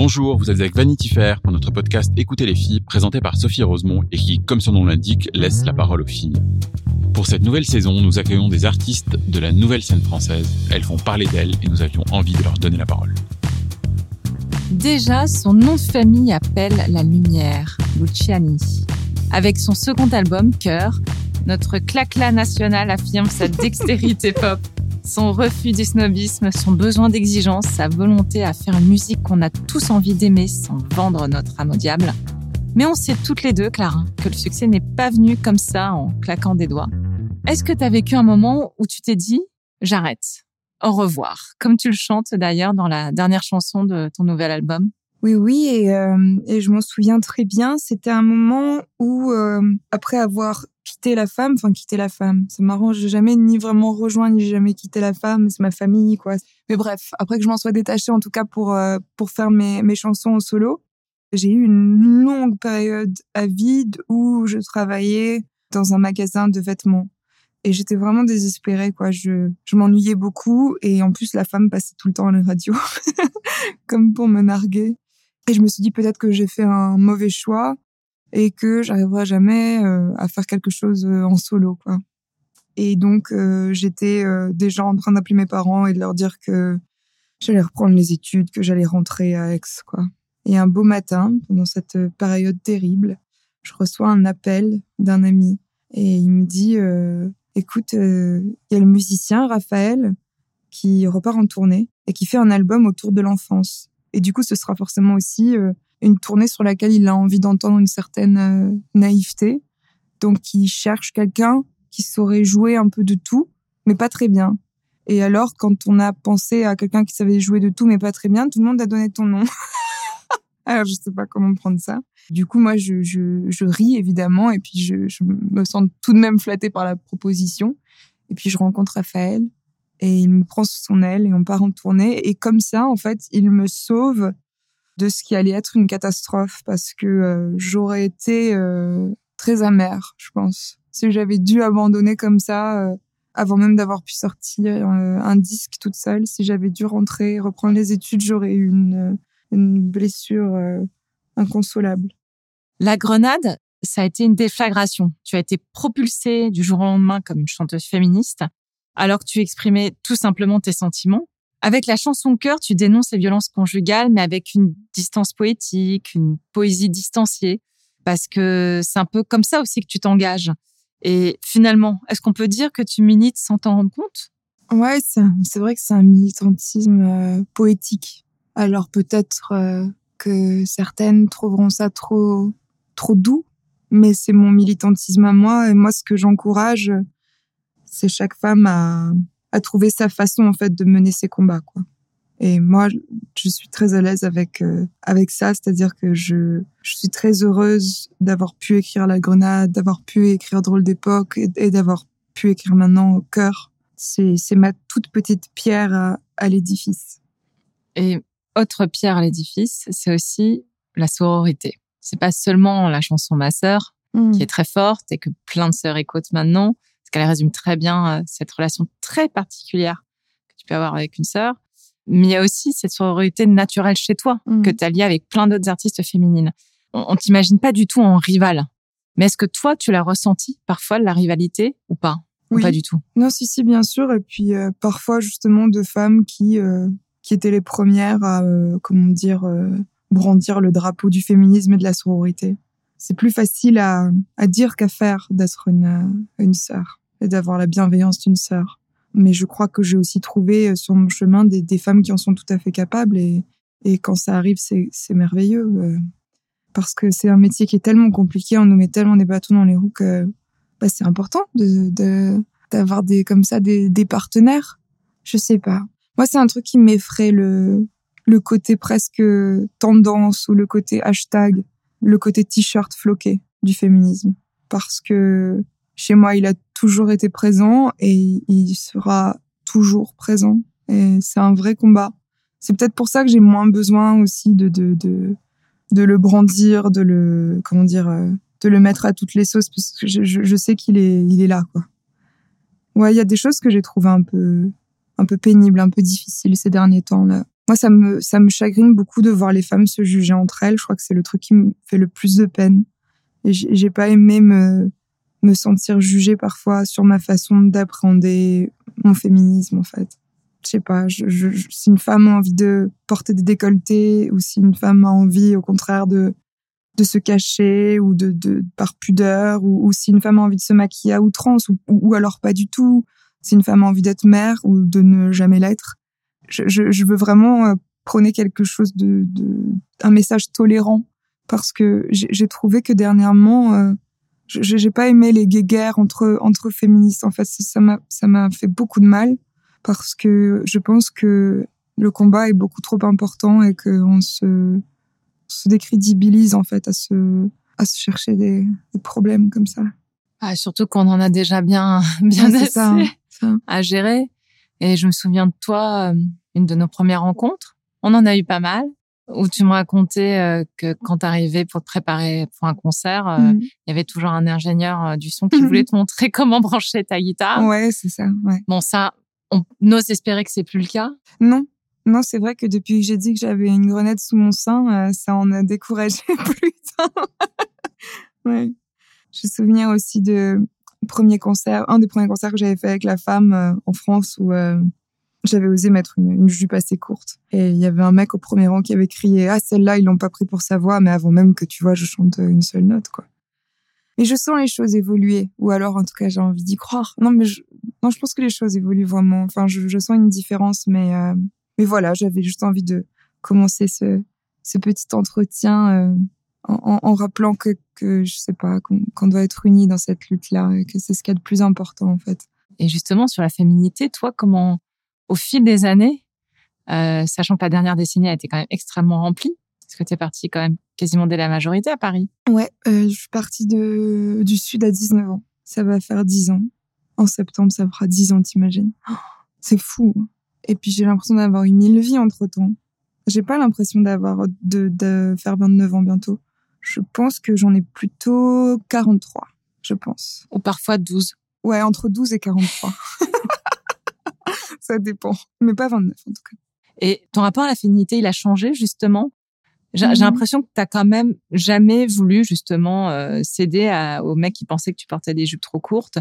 Bonjour, vous êtes avec Vanity Fair pour notre podcast Écoutez les filles, présenté par Sophie Rosemont et qui, comme son nom l'indique, laisse la parole aux filles. Pour cette nouvelle saison, nous accueillons des artistes de la nouvelle scène française. Elles font parler d'elles et nous avions envie de leur donner la parole. Déjà, son nom de famille appelle la lumière, Luciani. Avec son second album, Cœur, notre clacla national affirme sa dextérité pop, son refus du snobisme, son besoin d'exigence, sa volonté à faire une musique qu'on a tous envie d'aimer sans vendre notre âme au diable. Mais on sait toutes les deux, Clara, que le succès n'est pas venu comme ça en claquant des doigts. Est-ce que tu as vécu un moment où tu t'es dit j'arrête, au revoir, comme tu le chantes d'ailleurs dans la dernière chanson de ton nouvel album? Oui, oui, et, euh, et je m'en souviens très bien. C'était un moment où, euh, après avoir quitté la femme, enfin quitté la femme, c'est marrant, j'ai jamais ni vraiment rejoint ni jamais quitté la femme, c'est ma famille, quoi. Mais bref, après que je m'en sois détachée, en tout cas pour euh, pour faire mes mes chansons en solo, j'ai eu une longue période à vide où je travaillais dans un magasin de vêtements et j'étais vraiment désespérée quoi je je m'ennuyais beaucoup et en plus la femme passait tout le temps à la radio comme pour me narguer et je me suis dit peut-être que j'ai fait un mauvais choix et que j'arriverai jamais euh, à faire quelque chose euh, en solo quoi et donc euh, j'étais déjà en train d'appeler mes parents et de leur dire que j'allais reprendre les études que j'allais rentrer à Aix quoi et un beau matin pendant cette période terrible je reçois un appel d'un ami et il me dit écoute, il y a le musicien Raphaël qui repart en tournée et qui fait un album autour de l'enfance. Et du coup, ce sera forcément aussi euh, une tournée sur laquelle il a envie d'entendre une certaine euh, naïveté. Donc, il cherche quelqu'un qui saurait jouer un peu de tout, mais pas très bien. Et alors, quand on a pensé à quelqu'un qui savait jouer de tout, mais pas très bien, tout le monde a donné ton nom. alors, je sais pas comment prendre ça. Du coup, moi, je, je, je ris évidemment, et puis je, je, me sens tout de même flattée par la proposition. Et puis je rencontre Raphaël, et il me prend sous son aile, et on part en tournée. Et comme ça, en fait, il me sauve de ce qui allait être une catastrophe, parce que euh, j'aurais été euh, très amère, je pense. Si j'avais dû abandonner comme ça, euh, avant même d'avoir pu sortir un disque toute seule, si j'avais dû rentrer, reprendre les études, j'aurais eu une, blessure inconsolable. La grenade, ça a été une déflagration. Tu as été propulsée du jour au lendemain comme une chanteuse féministe, alors que tu exprimais tout simplement tes sentiments. Avec la chanson Cœur, tu dénonces les violences conjugales, mais avec une distance poétique, une poésie distanciée, parce que c'est un peu comme ça aussi que tu t'engages. Et finalement, est-ce qu'on peut dire que tu milites sans t'en rendre compte? Ouais, c'est vrai que c'est un militantisme euh, poétique. Alors peut-être euh, que certaines trouveront ça trop trop doux, mais c'est mon militantisme à moi et moi ce que j'encourage, c'est chaque femme à, à trouver sa façon en fait de mener ses combats quoi. Et moi, je suis très à l'aise avec euh, avec ça, c'est-à-dire que je je suis très heureuse d'avoir pu écrire La Grenade, d'avoir pu écrire Drôle d'époque et, et d'avoir pu écrire maintenant au cœur. C'est c'est ma toute petite pierre à, à l'édifice. Et autre pierre à l'édifice, c'est aussi la sororité. C'est pas seulement la chanson Ma sœur Mmh. qui est très forte et que plein de sœurs écoutent maintenant, parce qu'elle résume très bien euh, cette relation très particulière que tu peux avoir avec une sœur. Mais il y a aussi cette sororité naturelle chez toi Mhm. que tu as liée avec plein d'autres artistes féminines. On, on t'imagine pas du tout en rivale. Mais est-ce que toi, tu l'as ressenti parfois la rivalité ou pas? Ou Oui. pas du tout? Non, si, si, bien sûr. Et puis euh, parfois justement de femmes qui euh, qui étaient les premières à euh, comment dire brandir le drapeau du féminisme et de la sororité. C'est plus facile à, à dire qu'à faire d'être une une sœur et d'avoir la bienveillance d'une sœur. Mais je crois que j'ai aussi trouvé euh, sur mon chemin des, femmes qui en sont tout à fait capables et et quand ça arrive, c'est merveilleux euh, parce que c'est un métier qui est tellement compliqué, on nous met tellement des bâtons dans les roues que bah, c'est important d'avoir des comme ça des, des partenaires. Je sais pas. Moi, c'est un truc qui m'effraie le le côté presque tendance ou le côté hashtag, le côté t-shirt floqué du féminisme. Parce que chez moi, il a toujours été présent et il sera toujours présent. Et c'est un vrai combat. C'est peut-être pour ça que j'ai moins besoin aussi de, de, de, de le brandir, de le, comment dire, euh, de le mettre à toutes les sauces parce que je, je, sais qu'il est, il est là, quoi. Ouais, il y a des choses que j'ai trouvées un peu, un peu pénibles, un peu difficiles ces derniers temps, là. Moi, ça me, ça me chagrine beaucoup de voir les femmes se juger entre elles. Je crois que c'est le truc qui me fait le plus de peine. Et j'ai pas aimé me, me sentir jugée parfois sur ma façon d'appréhender mon féminisme, en fait. Je sais pas, si une femme a envie de porter des décolletés ou si une femme a envie, au contraire, de, de se cacher ou de, de par pudeur ou, ou si une femme a envie de se maquiller à outrance ou, ou alors pas du tout, si une femme a envie d'être mère ou de ne jamais l'être je, je, veux vraiment euh, prôner quelque chose de, de un message tolérant parce que j'ai trouvé que dernièrement euh, j'ai pas aimé les guéguerres entre entre féministes en fait ça m'a ça m'a fait beaucoup de mal parce que je pense que le combat est beaucoup trop important et qu'on se se décrédibilise en fait à se à se chercher des, des problèmes comme ça. Ah, surtout qu'on en a déjà bien bien assez ça, à gérer. Et je me souviens de toi, euh, une de nos premières rencontres. On en a eu pas mal où tu me racontais euh, que quand tu arrivais pour te préparer pour un concert, euh, mm. il y avait toujours un ingénieur du son qui voulait te montrer comment brancher ta guitare. Ouais, c'est ça. Ouais. Bon, ça, on ose espérer que c'est plus le cas. Non, non, c'est vrai que depuis que j'ai dit que j'avais une grenade sous mon sein, ça en a découragé plus. ouais. Je me souviens aussi de premier concert, un des premiers concerts que j'avais fait avec la femme euh, en France où euh, j'avais osé mettre une, jupe assez courte. Et il y avait un mec au premier rang qui avait crié Ah, celle-là, ils l'ont pas pris pour sa voix, mais avant même que tu vois, je chante une seule note, quoi. Et je sens les choses évoluer, ou alors en tout cas j'ai envie d'y croire. Non, mais je, non, je pense que les choses évoluent vraiment. Enfin, je, sens une différence, mais euh, mais voilà, j'avais juste envie de commencer ce ce petit entretien en, en, rappelant que, que je sais pas qu'on doit être unis dans cette lutte-là que c'est ce qu'il y a de plus important en fait. Et justement sur la féminité, toi, comment au fil des années, euh, sachant que la dernière décennie a été quand même extrêmement remplie, parce que tu es partie quand même quasiment dès la majorité à Paris. Ouais, euh, je suis partie de, du Sud à 19 ans. Ça va faire 10 ans. En septembre, ça fera 10 ans, t'imagines. c'est fou. Et puis j'ai l'impression d'avoir eu mille vies entre temps. J'ai pas l'impression d'avoir de, de faire 29 ans bientôt. Je pense que j'en ai plutôt 43, je pense. Ou parfois 12. Ouais, entre 12 et 43. Ça dépend. Mais pas 29 en tout cas. Et ton rapport à la féminité, il a changé justement? J'ai mhm. l'impression que tu quand même jamais voulu justement euh, céder à, aux mecs qui pensaient que tu portais des jupes trop courtes.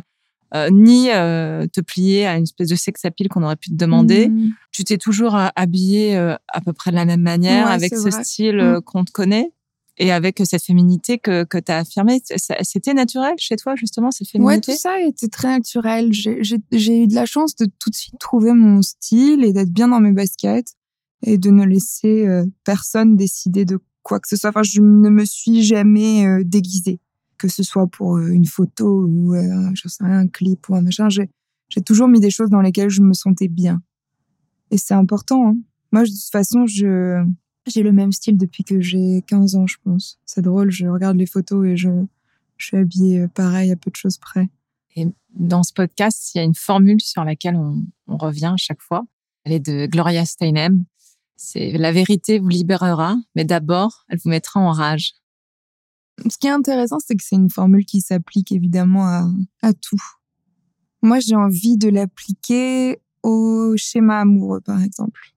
Euh, ni euh, te plier à une espèce de sex appeal qu'on aurait pu te demander. Mhm. Tu t'es toujours habillé à peu près de la même manière, avec ce style mhm. qu'on te connaît? Et avec cette féminité que, que tu as affirmée. C'était naturel chez toi, justement, cette féminité? Ouais, tout ça était très naturel. J'ai eu de la chance de tout de suite trouver mon style et d'être bien dans mes baskets et de ne laisser euh, personne décider de quoi que ce soit. Enfin, je ne me suis jamais euh, déguisée, que ce soit pour euh, une photo ou je sais un clip ou un machin. J'ai toujours mis des choses dans lesquelles je me sentais bien. Et c'est important. Hein. Moi, de toute façon, je j'ai le même style depuis que j'ai 15 ans, je pense. C'est drôle, je regarde les photos et je, je suis habillée euh, pareil à peu de choses près. Et dans ce podcast, il y a une formule sur laquelle on, on revient à chaque fois. Elle est de Gloria Steinem. C'est la vérité vous libérera, mais d'abord, elle vous mettra en rage. Ce qui est intéressant, c'est que c'est une formule qui s'applique évidemment à, à tout. Moi, j'ai envie de l'appliquer au schéma amoureux, par exemple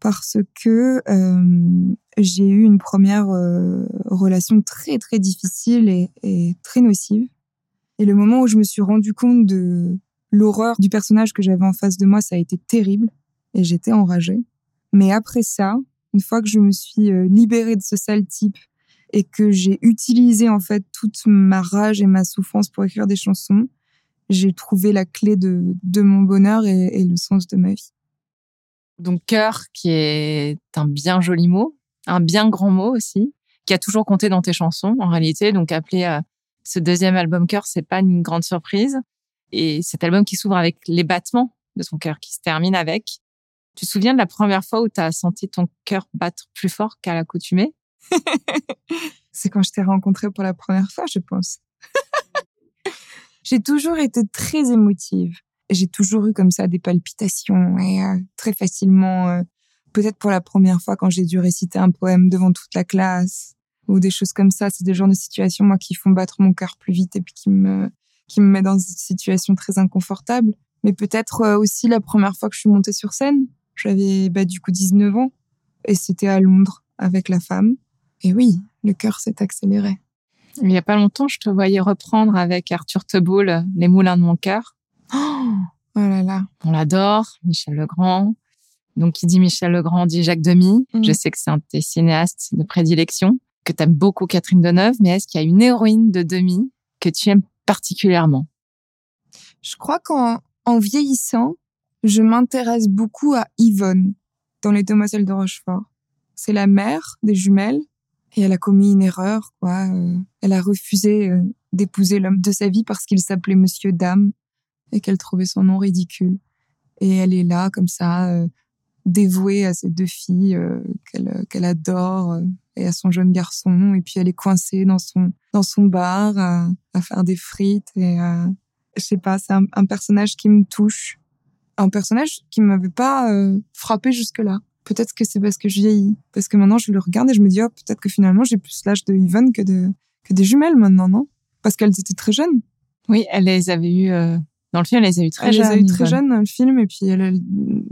parce que euh, j'ai eu une première euh, relation très très difficile et, très nocive. Et le moment où je me suis rendu compte de l'horreur du personnage que j'avais en face de moi, ça a été terrible et j'étais enragée. Mais après ça, une fois que je me suis euh, libérée de ce sale type et que j'ai utilisé en fait toute ma rage et ma souffrance pour écrire des chansons, j'ai trouvé la clé de, mon bonheur et le sens de ma vie. Donc cœur, qui est un bien joli mot, un bien grand mot aussi, qui a toujours compté dans tes chansons en réalité. Donc appeler euh, ce deuxième album cœur, c'est pas une grande surprise. Et cet album qui s'ouvre avec les battements de ton cœur qui se termine avec. Tu te souviens de la première fois où tu as senti ton cœur battre plus fort qu'à l'accoutumée? C'est quand je t'ai rencontré pour la première fois, je pense. j'ai toujours été très émotive. J'ai toujours eu comme ça des palpitations et euh, très facilement, euh, peut-être pour la première fois quand j'ai dû réciter un poème devant toute la classe ou des choses comme ça. C'est des genres de situations, moi, qui font battre mon cœur plus vite et puis qui me, qui me met dans une situation très inconfortable. Mais peut-être euh, aussi la première fois que je suis montée sur scène. J'avais bah, du coup 19 ans et c'était à Londres avec la femme. Et oui, le cœur s'est accéléré. Il y a pas longtemps, je te voyais reprendre avec Arthur Teboul Les Moulins de mon cœur. Oh, là là. On l'adore, Michel Legrand. Donc, qui dit Michel Legrand dit Jacques Demy. Mm. Je sais que c'est un de tes cinéastes de prédilection, que tu aimes beaucoup Catherine Deneuve, mais est-ce qu'il y a une héroïne de Demy que tu aimes particulièrement? Je crois qu'en en vieillissant, je m'intéresse beaucoup à Yvonne dans Les Demoiselles de Rochefort. C'est la mère des jumelles et elle a commis une erreur, quoi. Euh, elle a refusé euh, d'épouser l'homme de sa vie parce qu'il s'appelait Monsieur Dame et qu'elle trouvait son nom ridicule. Et elle est là, comme ça, euh, dévouée à ses deux filles euh, qu'elle qu'elle adore euh, et à son jeune garçon. Et puis elle est coincée dans son dans son bar à, faire des frites et je sais pas, c'est un, personnage qui me touche, un personnage qui m'avait pas euh, frappé jusque là. Peut-être que c'est parce que je vieillis, parce que maintenant je le regarde et je me dis oh peut-être que finalement j'ai plus l'âge de Yvonne que de que des jumelles maintenant, non? Parce qu'elles étaient très jeunes. Oui, elle les avait eues euh, dans le film, elle les a eues très elle jeunes. les a eu très jeunes dans le film et puis elle, elle-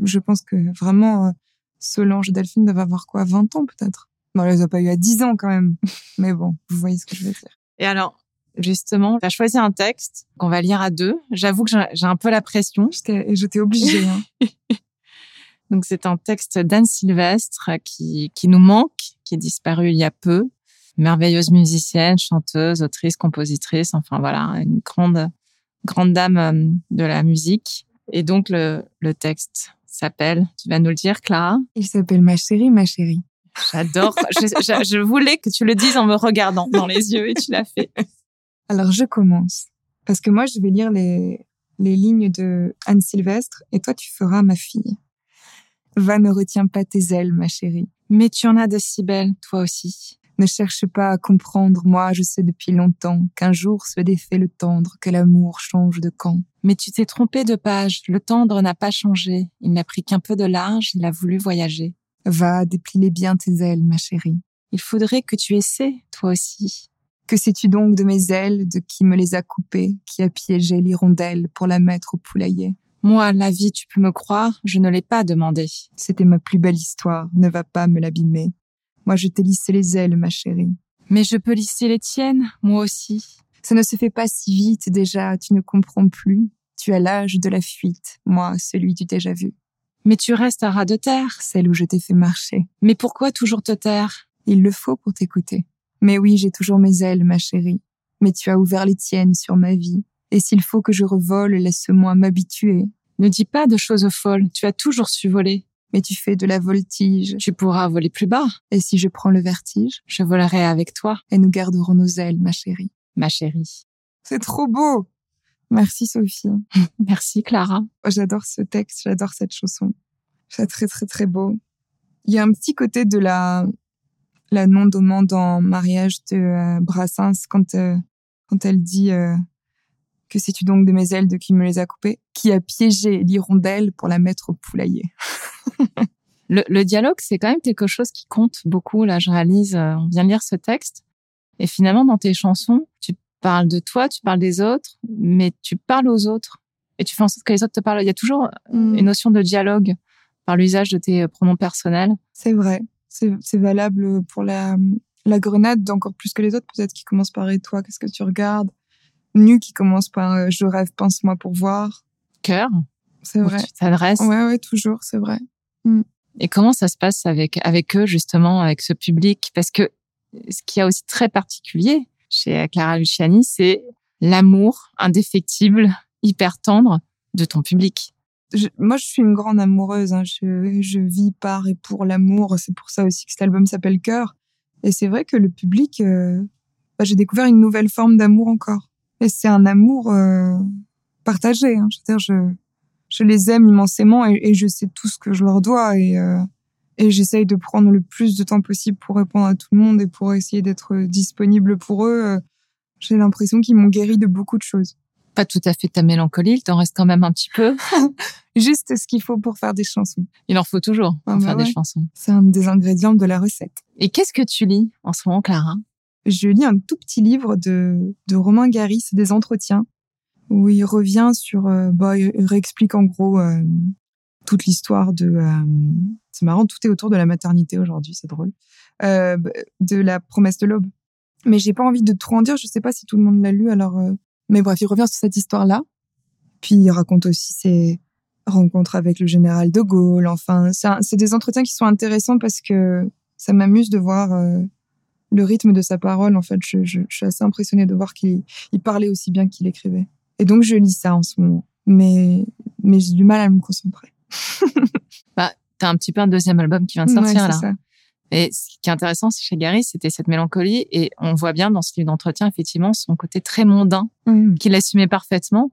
je pense que vraiment euh, Solange Delphine doivent avoir quoi 20 ans peut-être? Non, elle les a pas eu à 10 ans quand même. Mais bon, vous voyez ce que je veux dire. Et alors, justement, tu as choisi un texte qu'on va lire à deux. J'avoue que j'ai un peu la pression. J'étais j'étais obligée hein. Donc, c'est un texte d'Anne Sylvestre qui, qui nous manque, qui est disparu il y a peu. Merveilleuse musicienne, chanteuse, autrice, compositrice. Enfin, voilà, une grande, grande dame euh, de la musique. Et donc, le, le texte s'appelle, tu vas nous le dire, Clara? Il s'appelle Ma chérie, ma chérie. J'adore. je, je- je voulais que tu le dises en me regardant dans les yeux et tu l'as fait. Alors je commence parce que moi je vais lire les les lignes de Anne Sylvestre et toi tu feras ma fille. Va ne retiens pas tes ailes, ma chérie. Mais tu en as de si belles, toi aussi. Ne cherche pas à comprendre, moi je sais depuis longtemps qu'un jour se défait le tendre, que l'amour change de camp. Mais tu t'es trompé de page. Le tendre n'a pas changé. Il n'a pris qu'un peu de large. Il a voulu voyager. Va, déplie bien tes ailes, ma chérie. Il faudrait que tu essaies, toi aussi. Que sais-tu donc de mes ailes, de qui me les a coupées, qui a piégé l'hirondelle pour la mettre au poulailler? Moi, la vie, tu peux me croire, je ne l'ai pas demandé. C'était ma plus belle histoire, ne va pas me l'abîmer. Moi je t'ai lissé les ailes, ma chérie. Mais je peux lisser les tiennes, moi aussi. Ça ne se fait pas si vite déjà, tu ne comprends plus. Tu as l'âge de la fuite, moi celui du déjà vu, Mais tu restes à ras de terre. celle où je t'ai fait marcher. Mais pourquoi toujours te taire? Il le faut pour t'écouter. Mais oui, j'ai toujours mes ailes, ma chérie. Mais tu as ouvert les tiennes sur ma vie. Et s'il faut que je revole, laisse-moi m'habituer. Ne dis pas de choses folles. Tu as toujours su voler. Mais tu fais de la voltige. Tu pourras voler plus bas. Et si je prends le vertige, Je volerai avec toi, et nous garderons nos ailes, ma chérie. ma chérie. C'est trop beau. Merci Sophie. Merci, Clara. Oh, J'adore ce texte, j'adore cette chanson. C'est très très très beau. Il y a un petit côté de la la non-demande en mariage de euh, Brassens quand euh, quand elle dit euh, que sais-tu donc de mes ailes de qui me les a coupées, qui a piégé l'hirondelle pour la mettre au poulailler. Le, le dialogue, c'est quand même quelque chose qui compte beaucoup. Là, je réalise, euh, on vient de lire ce texte. Et finalement, dans tes chansons, tu parles de toi, tu parles des autres, mais tu parles aux autres. Et tu fais en sorte que les autres te parlent. Il y a toujours une notion de dialogue par l'usage de tes euh, pronoms personnels. C'est vrai, c'est valable pour la la grenade encore plus que les autres peut-être qui commence par et toi qu'est-ce que tu regardes, nu qui commence par euh, je rêve pense-moi pour voir. Cœur, C'est vrai. tu t'adresses. Ouais ouais toujours c'est vrai. Et comment ça se passe avec avec eux justement, avec ce public? Parce que ce qui est aussi très particulier chez Clara Luciani, c'est l'amour indéfectible, hyper tendre de ton public. moi, je suis une grande amoureuse. hein. Je, je vis par et pour l'amour. C'est pour ça aussi que cet album s'appelle Cœur. Et c'est vrai que le public, euh, bah, j'ai découvert une nouvelle forme d'amour encore. Et c'est un amour euh, partagé. hein. Je veux dire, je, je les aime immensément et, je sais tout ce que je leur dois et, euh, et j'essaye de prendre le plus de temps possible pour répondre à tout le monde et pour essayer d'être disponible pour eux. Euh, j'ai l'impression qu'ils m'ont guéri de beaucoup de choses. Pas tout à fait ta mélancolie, il t'en reste quand même un petit peu. Juste ce qu'il faut pour faire des chansons. Il en faut toujours pour ah bah faire des chansons. C'est un des ingrédients de la recette. Et qu'est-ce que tu lis en ce moment, Clara? Je lis un tout petit livre de, de Romain Gary, c'est des entretiens où il revient sur, euh, bah, il réexplique en gros euh, toute l'histoire de. Euh, c'est marrant, tout est autour de la maternité aujourd'hui, c'est drôle. De la promesse de l'aube. Mais j'ai pas envie de trop en dire. Je sais pas si tout le monde l'a lu. Alors, mais bref, il revient sur cette histoire-là. Puis il raconte aussi ses rencontres avec le général de Gaulle. Enfin, c'est des entretiens qui sont intéressants parce que ça m'amuse de voir le rythme de sa parole. En fait, je suis assez impressionnée de voir qu'il parlait aussi bien qu'il écrivait. Et donc, je lis ça en ce moment. Mais, mais j'ai du mal à me concentrer. bah, t'as un petit peu un deuxième album qui vient de sortir, là. Ça. Et ce qui est intéressant chez Gary, c'était cette mélancolie. Et on voit bien dans ce livre d'entretien, effectivement, son côté très mondain, mmh. qu'il assumait parfaitement.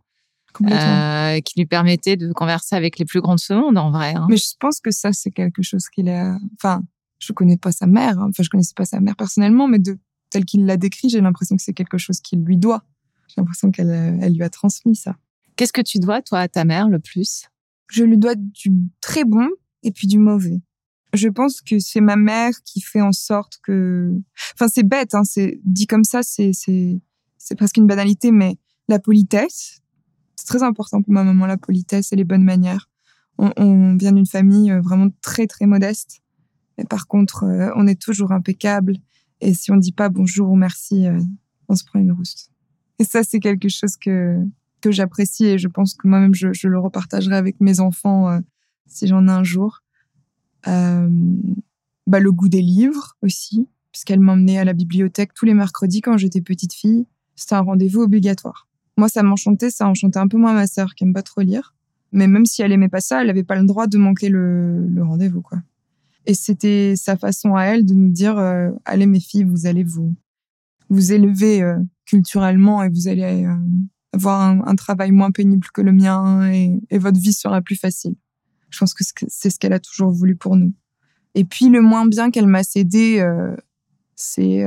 Euh, qui lui permettait de converser avec les plus grands de ce monde, en vrai. Hein. Mais je pense que ça, c'est quelque chose qu'il a... Enfin, je connais pas sa mère. Hein. Enfin, je connaissais pas sa mère personnellement, mais de tel qu'il l'a décrit, j'ai l'impression que c'est quelque chose qu'il lui doit. J'ai l'impression qu'elle elle lui a transmis ça. Qu'est-ce que tu dois, toi, à ta mère le plus? Je lui dois du très bon et puis du mauvais. Je pense que c'est ma mère qui fait en sorte que... Enfin, c'est bête, hein, c'est dit comme ça, c'est c'est c'est presque une banalité, mais la politesse, c'est très important pour ma maman, la politesse et les bonnes manières. On, on vient d'une famille euh, vraiment très, très modeste. Mais par contre, euh, on est toujours impeccable. Et si on dit pas bonjour ou merci, euh, on se prend une rousse. Et ça, c'est quelque chose que, que j'apprécie et je pense que moi-même, je, je, le repartagerai avec mes enfants euh, si j'en ai un jour. Euh, bah, le goût des livres aussi, puisqu'elle m'emmenait à la bibliothèque tous les mercredis quand j'étais petite fille. C'était un rendez-vous obligatoire. Moi, ça m'enchantait, ça enchantait un peu moins ma sœur qui aime pas trop lire. Mais même si elle aimait pas ça, elle avait pas le droit de manquer le, le rendez-vous, quoi. Et c'était sa façon à elle de nous dire, euh, allez mes filles, vous allez vous, vous élever euh, culturellement et vous allez euh, avoir un, travail moins pénible que le mien et, votre vie sera plus facile. Je pense que c'est ce qu'elle a toujours voulu pour nous. Et puis le moins bien qu'elle m'a cédé, euh, c'est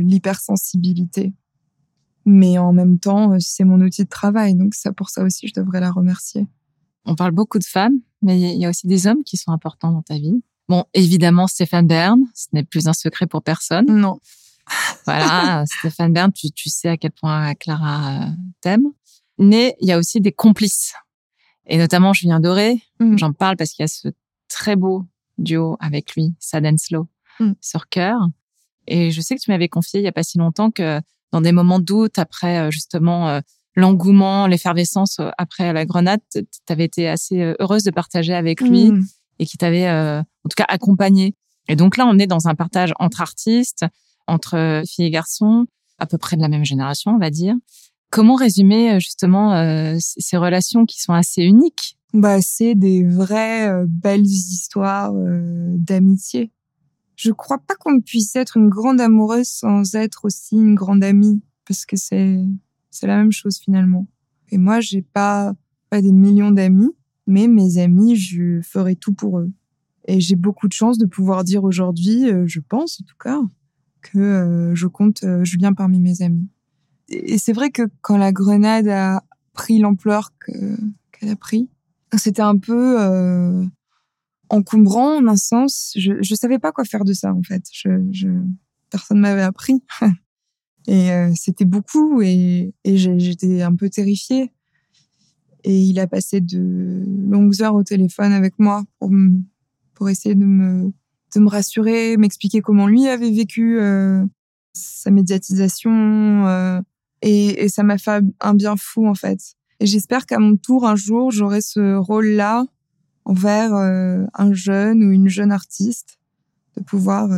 l'hypersensibilité. Mais en même temps, c'est mon outil de travail, donc ça pour ça aussi, je devrais la remercier. On parle beaucoup de femmes, mais il y a aussi des hommes qui sont importants dans ta vie. Bon, évidemment, Stéphane Bern, ce n'est plus un secret pour personne. Non voilà, Stéphane Bern, tu, tu, sais à quel point Clara euh, t'aime. Mais il y a aussi des complices. Et notamment Julien Doré. Mm. J'en parle parce qu'il y a ce très beau duo avec lui, Sad and Slow, mm. sur Cœur. Et je sais que tu m'avais confié il y a pas si longtemps que dans des moments de doute, après euh, justement euh, l'engouement, l'effervescence après la grenade, tu avais été assez heureuse de partager avec lui mm. et qui t'avait en tout cas accompagné. Et donc là, on est dans un partage entre artistes, entre filles et garçons, à peu près de la même génération, on va dire. Comment résumer euh, justement euh, ces relations qui sont assez uniques? Bah, c'est des vraies euh, belles histoires d'amitié. Je crois pas qu'on puisse être une grande amoureuse sans être aussi une grande amie, parce que c'est c'est la même chose finalement. Et moi, j'ai pas pas des millions d'amis, mais mes amis, je ferai tout pour eux. Et j'ai beaucoup de chance de pouvoir dire aujourd'hui, je pense en tout cas, que euh, je compte euh, Julien parmi mes amis. Et c'est vrai que quand la grenade a pris l'ampleur qu'elle a pris, c'était un peu euh, encombrant en un sens. Je je savais pas quoi faire de ça en fait. Je, je personne m'avait appris et c'était beaucoup et, et j'étais un peu terrifiée. Et il a passé de longues heures au téléphone avec moi pour pour essayer de me de me rassurer, m'expliquer comment lui avait vécu euh, sa médiatisation. Euh, et, ça m'a fait un bien fou, en fait. Et j'espère qu'à mon tour, un jour, j'aurai ce rôle-là envers euh, un jeune ou une jeune artiste, de pouvoir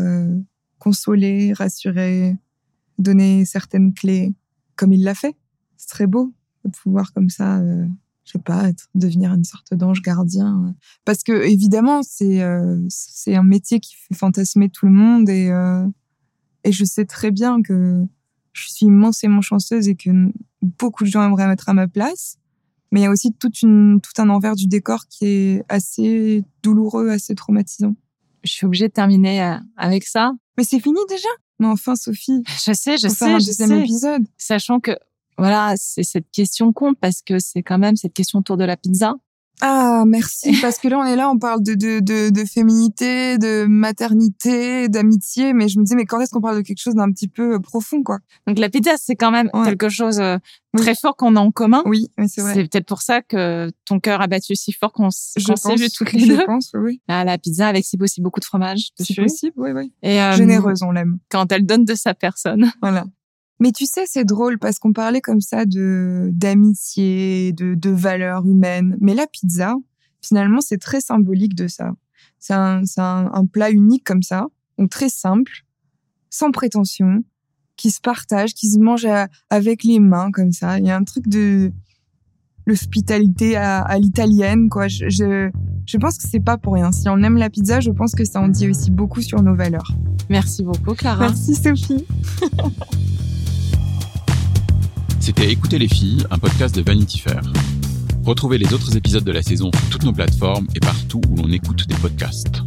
consoler, rassurer, donner certaines clés, comme il l'a fait. C'est très beau de pouvoir comme ça je sais pas, être, devenir une sorte d'ange gardien. Parce que évidemment, c'est euh, c'est un métier qui fait fantasmer tout le monde et euh, et je sais très bien que je suis immensément chanceuse et que beaucoup de gens aimeraient mettre à ma place. Mais il y a aussi toute une, tout un envers du décor qui est assez douloureux, assez traumatisant. Je suis obligée de terminer euh, avec ça. Mais c'est fini déjà? Mais enfin, Sophie. Je sais, je sais, faire un je deuxième sais. épisode. Sachant que, voilà, c'est cette question compte parce que c'est quand même cette question autour de la pizza. Ah, merci. Parce que là, on est là, on parle de, de, de, de féminité, de maternité, d'amitié. Mais je me disais, mais quand est-ce qu'on parle de quelque chose d'un petit peu euh, profond, quoi? Donc la pizza, c'est quand même Ouais. quelque chose euh, Oui. très fort qu'on a en commun. Oui, mais c'est vrai. C'est peut-être pour ça que ton cœur a battu si fort qu'on Je s'est vus toutes les je deux. pense, oui. Ah, la pizza avec si possible beaucoup de fromage C'est possible, oui, oui. Et euh, Généreuse, on l'aime. quand elle donne de sa personne. Voilà. Mais tu sais, c'est drôle parce qu'on parlait comme ça de d'amitié, de, de valeurs humaines. Mais la pizza, finalement, c'est très symbolique de ça. C'est un, un, un plat unique comme ça, donc très simple, sans prétention, qui se partage, qui se mange à- avec les mains comme ça. Il y a un truc de l'hospitalité à, à l'italienne, quoi. Je, je, je pense que c'est pas pour rien. Si on aime la pizza, je pense que ça en dit aussi beaucoup sur nos valeurs. Merci beaucoup, Clara. Merci Sophie. C'était Écoutez les filles, un podcast de Vanity Fair. Retrouvez les autres épisodes de la saison sur toutes nos plateformes et partout où l'on écoute des podcasts.